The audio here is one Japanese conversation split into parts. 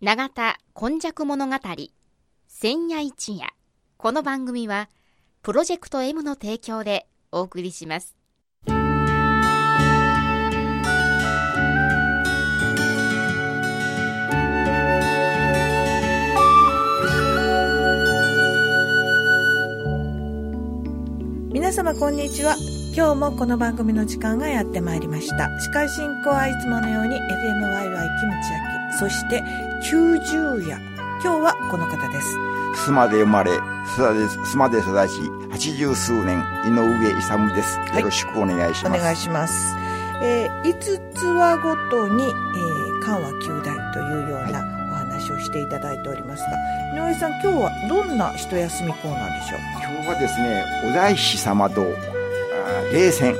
永田今昔物語千夜一夜。この番組はプロジェクト M の提供でお送りします。皆様こんにちは。今日もこの番組の時間がやってまいりました。司会進行はいつものように FMYY キムチ焼きそして90夜今日はこの方です須磨で生まれ、須磨で育ち、八十数年、井上勇です。よろしくお願いします。お願いします。えー、5つ話ごとに、えー、緩和9代というようなお話をしていただいておりますが、井上さん、今日はどんな一休みコーナーでしょう？今日はですね、お大師様と、冷戦、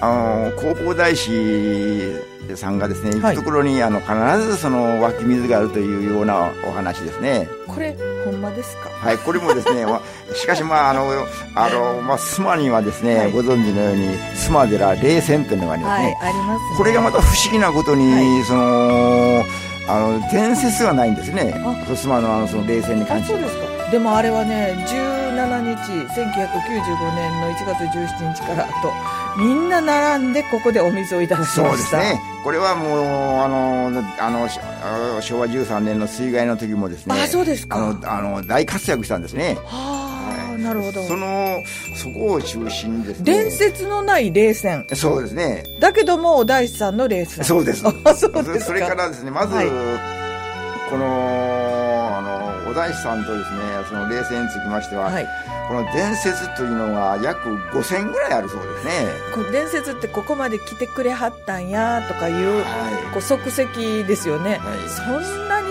あの、弘法大師さんがですね、行くところに、あの必ずその湧き水があるというようなお話ですね。これほんまですか？はい、これもですね、まあ、しかしまああのあのまあ須磨にはですね、はい、ご存知のように須磨寺霊泉というのがありますね。はい、あります、ね、これがまた不思議なことに、はい、そのあの伝説はないんですね。須磨のあのその霊泉に関して。そうですか。でもあれはね、17日、1995年の1月17日からと。みんな並んでここでお水をいただきました。そうですね。これはもうあのあの昭和13年の水害の時もですね。あそうですか。あのあの大活躍したんですね。はあ、なるほど。そのそこを中心にですね。伝説のない冷戦。そうですね。だけどもお大師さんの冷戦。そうです。あそうですそれからですねまず、はい、このあのお大師さんとですねその冷戦につきましては、はい。この伝説というのが約5000ぐらいあるそうですね。この伝説ってここまで来てくれはったんやとかいう,、はい、こう即席ですよね、はい、そんなに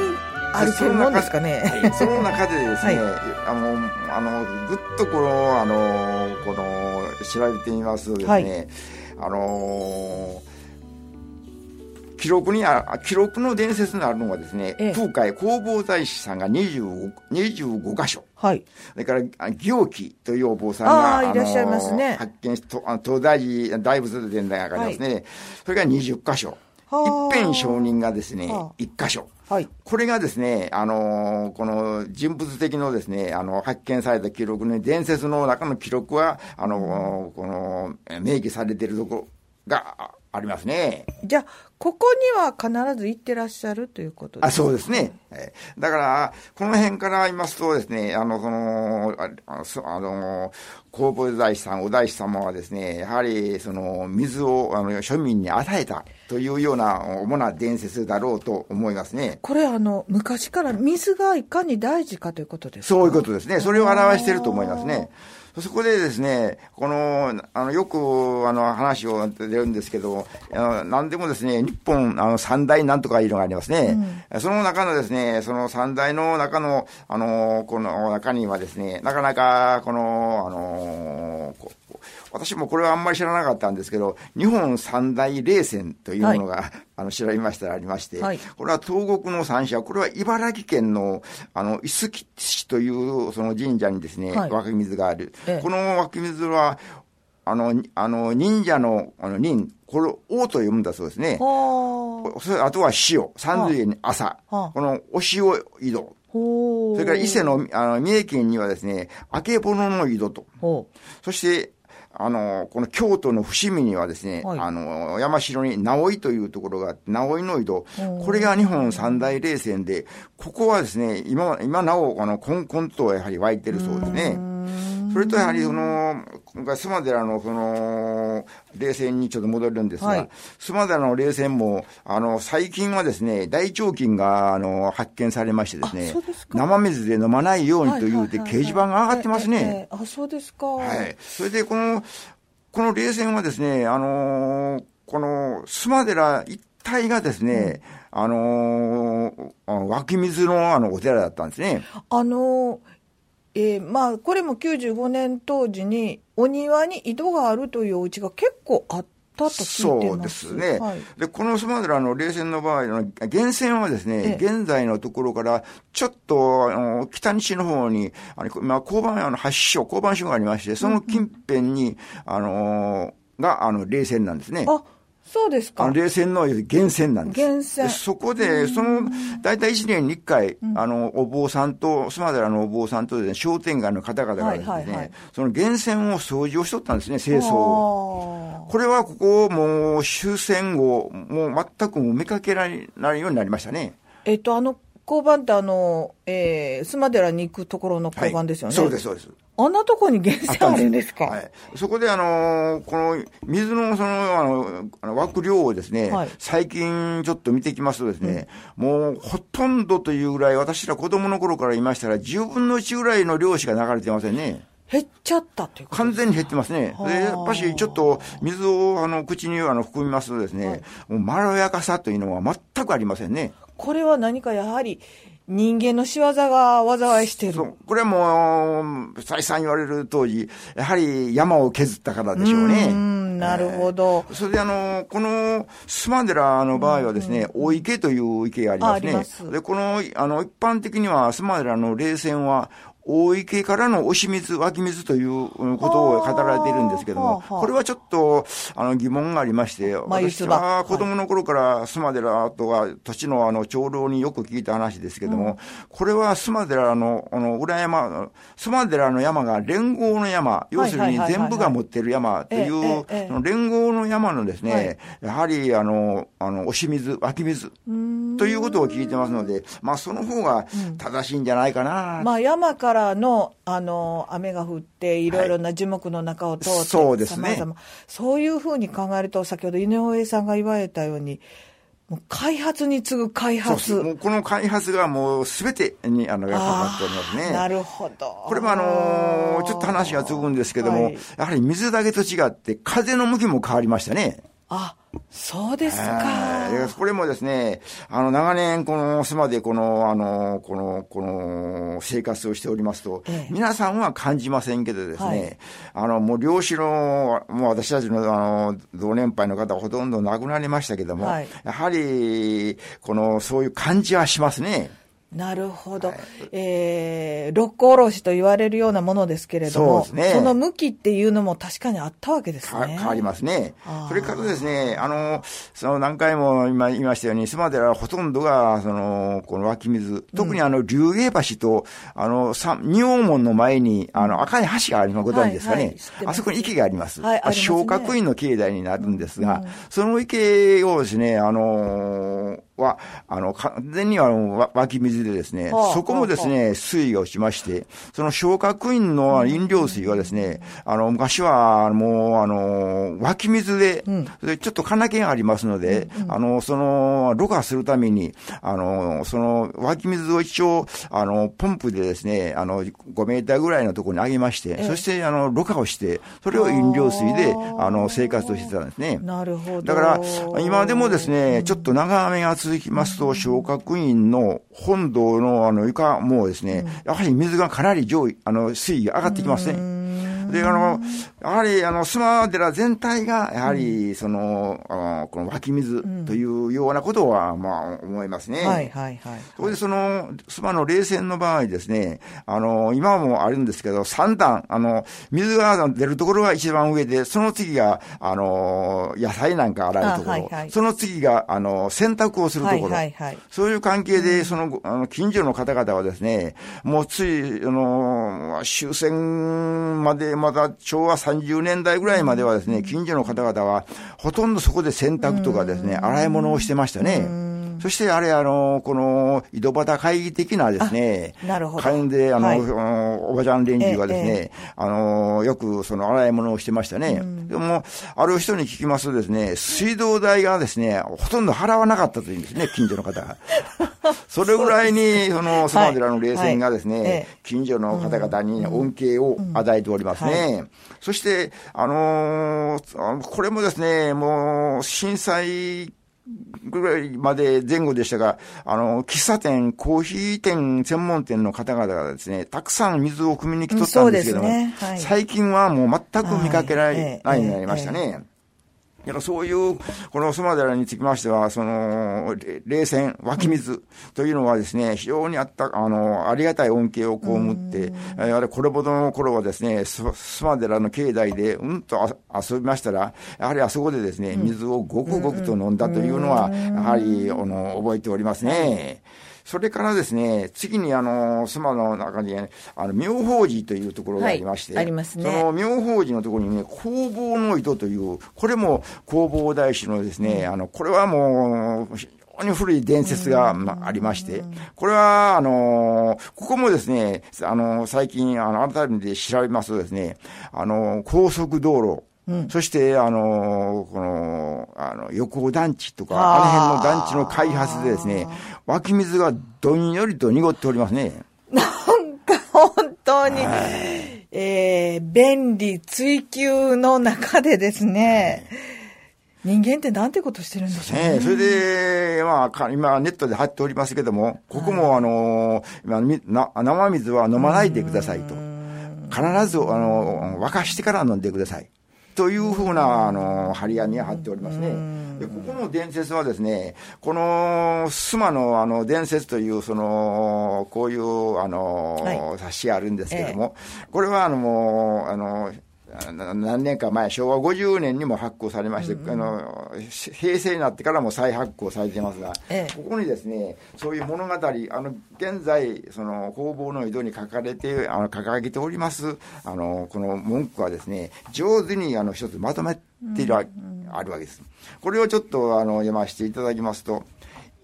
あるもんですかね、はい、その中でですね、はい、あのあのぐっとこのあのこの調べてみますとですね、あの記録にあ記録の伝説にあるのはですね、ええ、空海弘法大師さんが25 25箇所、はい、それから行基というお坊さんがあいらっしゃいますね。発見しと東大寺大仏殿がありますね、はい、それが20箇所。一辺承認がですね、1箇所。はい。これがですね、あのー、この人物的のですね、あの、発見された記録に、伝説の中の記録は、あのー、この、明記されているところがありますね。じゃあ、ここには必ず行ってらっしゃるということですかあそうですね。だから、この辺から言いますとですね、あの、その、ああの、弘法大師さん、お大師様はですね、やはり、その、水を、あの、庶民に与えたというような、主な伝説だろうと思いますね。これ、あの、昔から水がいかに大事かということですか？そういうことですね。それを表していると思いますね。そこでですね、この、あの、よく、あの、話を出るんですけど、あの何でもですね、日本、あの、三大なんとかいうのがありますね。うん、その中のですね、その三大の中の、あの、この中にはですね、なかなか、この、あの、私もこれはあんまり知らなかったんですけど、日本三大霊泉というものが、はい、あの調べましたらありまして、はい、これは東国の三社、これは茨城県のあの伊豆市というその神社にですね、はい、湧き水がある。ええ、この湧き水は、あの、あの忍者のあの忍、これ、王と読むんだそうですね。あ。とは塩、三髄に朝、このお塩井戸。それから伊勢のあの三重県にはですね、あけぼのの井戸と。そして、あの、この京都の伏見にはですね、はい、あの、山城に直井というところがあって、直井の井戸、これが日本三大霊泉で、ここはですね、今、今なお、あの、こんこんとやはり湧いてるそうですね。それとやはりその、今回、須磨寺のその、冷戦にちょっと戻るんですが、はい、須磨寺の冷戦も、あの、最近はですね、大腸菌が、あの、発見されましてですね、生水で飲まないようにというて、掲示板が上がってますね。あ、そうですか。はい。それで、この、この冷戦はですね、あのこの須磨寺一帯がですね、うん、あの湧き水のあのお寺だったんですね。あのえー、まあ、これも95年当時に、お庭に井戸があるというお家が結構あったとそうですね。はい、で、このスマドラの冷戦の場合の源泉はですね、現在のところからちょっと、あの、北西の方に、あの、まあ、交番、あの、発所、交番所がありまして、その近辺に、うん、あの、が、あの、冷戦なんですね。あそうですか。あの冷泉の源泉なんです。源泉でそこで、その、大体1年に1回、あの、お坊さんと、須磨寺のお坊さんとね、商店街の方々がですね、はいはいはいその源泉を掃除をしとったんですね、清掃を。あこれはここ、もう終戦後、もう全くもう見かけられないようになりましたね。ーえっと、あの交番ってあの、えー、須磨寺に行くところの交番ですよね。そうです、そうです。あんなとこに源泉あるんですか？はい、そこで、あのーこの水のそのあのあの湧く量をですね、はい。最近ちょっと見てきますとですね、もうほとんどというぐらい、私ら子供の頃から言いましたら、10分の1ぐらいの量しか流れてませんね。減っちゃったっていう完全に減ってますね。はあ。で、やっぱしちょっと水をあの口にあの含みますとですね、はい。もうまろやかさというのは全くありませんね。これは何かやはり人間の仕業が災いしてる。そう。これはもう、再三言われる当時、やはり山を削ったからでしょうね。うん、なるほど。それであの、この須磨寺の場合はですね、大池という池がありますね。で、この、あの、一般的には須磨寺の霊泉は、大池からの押し水、湧き水ということを語られているんですけども、これはちょっと、あの、疑問がありまして、私は子供の頃から須磨寺とか土地のあの、長老によく聞いた話ですけども、これは須磨寺の、あの、裏山、須磨寺の山が連合の山、要するに全部が持ってる山という連合の山のですね、はい。やはり、あの、あの、押し水、湧き水、ということを聞いてますので、まあ、その方が正しいんじゃないかな。まあ、山からの、あの、雨が降って、いろいろな樹木の中を通って、そうですねそういうふうに考えると、先ほど井上さんが言われたように、もう開発に次ぐ開発。この開発がもうすべてに、あの、がかかっておりますね。なるほど。これもあのちょっと話が続くんですけども、はいやはり水だけと違って、風の向きも変わりましたね。あ、そうですか。はいこれもですね、あの、長年、この、島でこの、あの、この、この、生活をしておりますと、ええ皆さんは感じませんけどですね、はいあの、もう漁師の、もう私たちの、あの、同年配の方はほとんど亡くなりましたけども、はいやはり、この、そういう感じはしますね。なるほど。えー、六甲おろしと言われるようなものですけれども、そねの向きっていうのも確かにあったわけですね。か変わりますね。それからですね、あの、その何回も今言いましたように、須磨寺はほとんどが、その、この湧き水、特にあの、竜芸橋と、あの、さ仁王門の前に、あの、赤い橋があります。ご存知ですかねはいはいあそこに池があります。はいありますね昇格院の境内になるんですが、その池をですね、あの、は、あの、完全には湧き水でですね、はあそこもですね、水位が落ちまして、その昇格院の飲料水はですね、あの、昔はもう、あの、湧き水で、でちょっと金気がありますので、あの、その、ろ過するために、あの、その湧き水を一応、あの、ポンプでですね、あの、5メーターぐらいのところに上げまして、そして、あの、ろ過をして、それを飲料水で、あの、生活をしてたんですね。なるほど。だから、今でもですね、ちょっと長雨が続続きますと、昇格院の本堂のあの床もですね、やはり水がかなり上位、あの、水位が上がってきますね。で、あの、やはり、あの、須磨寺全体が、やはり、その、あのこの湧き水というようなことは、まあ、思いますね。はいはいはい。それでその、須磨の冷泉の場合ですね、あの、今もあるんですけど、3段、あの、水が出るところが一番上で、その次が、あの、野菜なんか洗うところ、あはいはい。その次が、あの、洗濯をするところ、はいはいはい。そういう関係で、その、あの近所の方々はですね、もうつい、あの、終戦まで、まだ昭和30年代ぐらいまではですね、近所の方々は、ほとんどそこで洗濯とかですね、洗い物をしてましたね。そして、あれ、あの、この、井戸端会議的なですね、あなるほど。会員で、あの、はい。おばちゃん連中がですね、えあの、よくその洗い物をしてましたね。でも、ある人に聞きますとですね、水道代がですね、ほとんど払わなかったというんですね、近所の方が。それぐらいに、その、スマ寺の冷泉がですね、近所の方々に恩恵を与えておりますね。そして、あのーあのこれもですね、もう、震災ぐらいまで前後でしたが、あの、喫茶店、コーヒー店、専門店の方々がですね、たくさん水を汲みに来とったんですけども、ね。はい。最近はもう全く見かけらはい。れないようになりましたね。だからそういう、このスマ寺につきましては、その、冷泉、湧き水というのはですね、非常にあった、あの、ありがたい恩恵を被って、あれ、これほどの頃はですね、スマ寺の境内でうんと遊びましたら、やはりあそこでですね、水をごくごくと飲んだというのは、やはり、あの、覚えておりますね。それからですね、次にあの、スマの中に、ね、あの、妙法寺というところがありまして、はい、ありますね。その妙法寺のところにね、工房の糸という、これも工房大師のですね、うん、あの、これはもう、非常に古い伝説が、まあ、ありまして、これは、あの、ここもですね、あの、最近、あの、改めて調べますとですね、あの、高速道路、そして、あの、この、あの、横尾団地とか、あの辺の団地の開発でですね、湧き水がどんよりと濁っておりますね。なんか本当に、はい、えー、便利追求の中でですね、人間ってなんてことしてるんでしょうね。ねそれで、まあ、今ネットで貼っておりますけども、ここも、あの、生水は飲まないでくださいと。必ず、あの、沸かしてから飲んでください。というふうな、あの、張り紙が貼っておりますね。で、ここの伝説はですね、この、須磨の、あの、伝説という、その、こういう、あの、はい、冊子あるんですけども、ええ、これは、あの、もう、あの、何年か前、昭和50年にも発行されまして、うんうん、あの平成になってからも再発行されていますが、ええ、ここにですね、そういう物語、あの現在、その工房の井戸に書かれて、あの掲げております、あのこの文句はですね、上手にあの一つまとめている、うんうん、あるわけです。これをちょっとあの読ませていただきますと、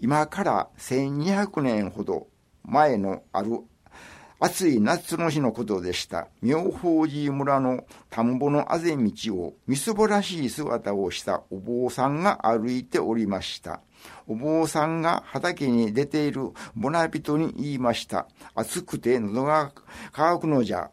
今から1200年ほど前のある暑い夏の日のことでした。妙法寺村の田んぼのあぜ道をみすぼらしい姿をしたお坊さんが歩いておりました。お坊さんが畑に出ているボナ人に言いました。暑くて喉が乾くのじゃ。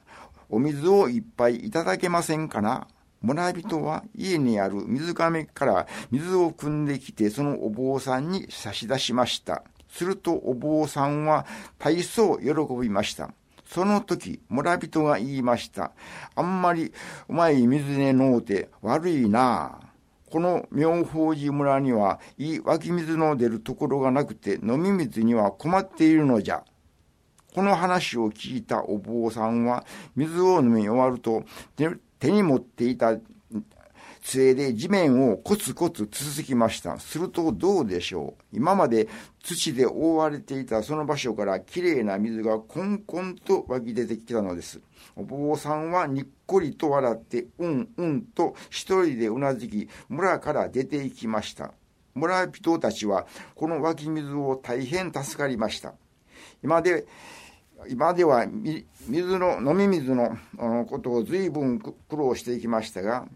お水をいっぱいいただけませんかな村人は家にある水亀から水を汲んできてそのお坊さんに差し出しました。するとお坊さんは大層喜びました。その時、村人が言いました。あんまりうまい水でのうて悪いなあ。この妙法寺村にはいい湧き水の出るところがなくて飲み水には困っているのじゃ。この話を聞いたお坊さんは水を飲み終わると手に持っていた杖で地面をコツコツつつきました。するとどうでしょう？今まで土で覆われていたその場所からきれいな水がコンコンと湧き出てきたのです。お坊さんはにっこりと笑って、うんうんと一人でうなずき、村から出て行きました。村人たちはこの湧き水を大変助かりました。今で、今では水の、飲み水のことを随分苦労していきましたが、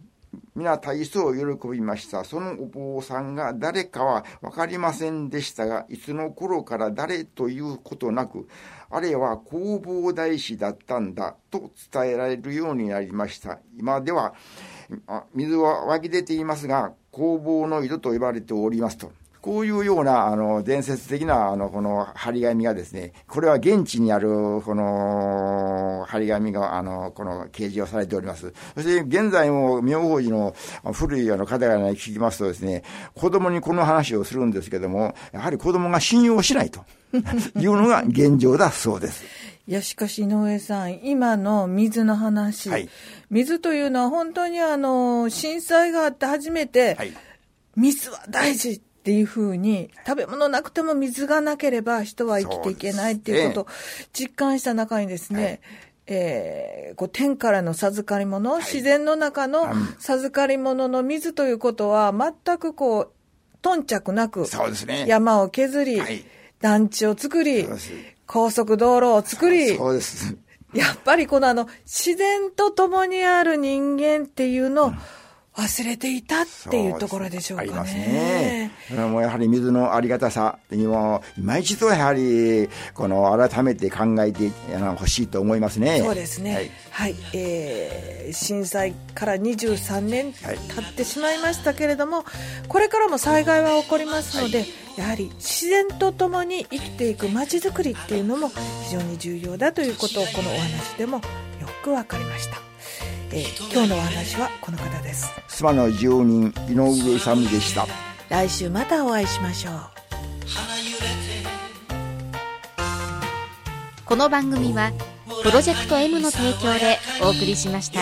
皆大層喜びました。そのお坊さんが誰かは分かりませんでしたが、いつの頃から誰ということなく、あれは弘法大師だったんだと伝えられるようになりました。今では、水は湧き出ていますが、弘法の井戸と呼ばれておりますと。こういうような、あの、伝説的な、あの、この張り紙がですね、これは現地にある、この、張り紙が、あの、この掲示をされております。そして、現在も、妙法寺の古いあの方々に聞きますとですね、子供にこの話をするんですけども、やはり子供が信用しないと いうのが現状だそうです。いや、しかし井上さん、今の水の話、はい、水というのは本当にあの、震災があって初めて、はい、水は大事っていうふうに、食べ物なくても水がなければ人は生きていけないっていうことを実感した中にですね、はい、えー、こう天からの授かり物、はい、自然の中の授かり物の水ということは、全くこう、頓着なく、そうですね、山を削り、はい、団地を作り、高速道路を作り、そうです。やっぱりこのあの、自然と共にある人間っていうのを、うん忘れていたっていうところでしょうかね。ありますね。もうやはり水のありがたさにも、今一度やはり、この改めて考えてほしいと思いますね。そうですね。はい、はい、えー、震災から23年経ってしまいましたけれども、これからも災害は起こりますので、はい、やはり自然とともに生きていく街づくりっていうのも非常に重要だということをこのお話でもよくわかりました。えー今日のお話はこの方です。妻の住人井上勇でした。来週またお会いしましょう。この番組はプロジェクト M の提供でお送りしました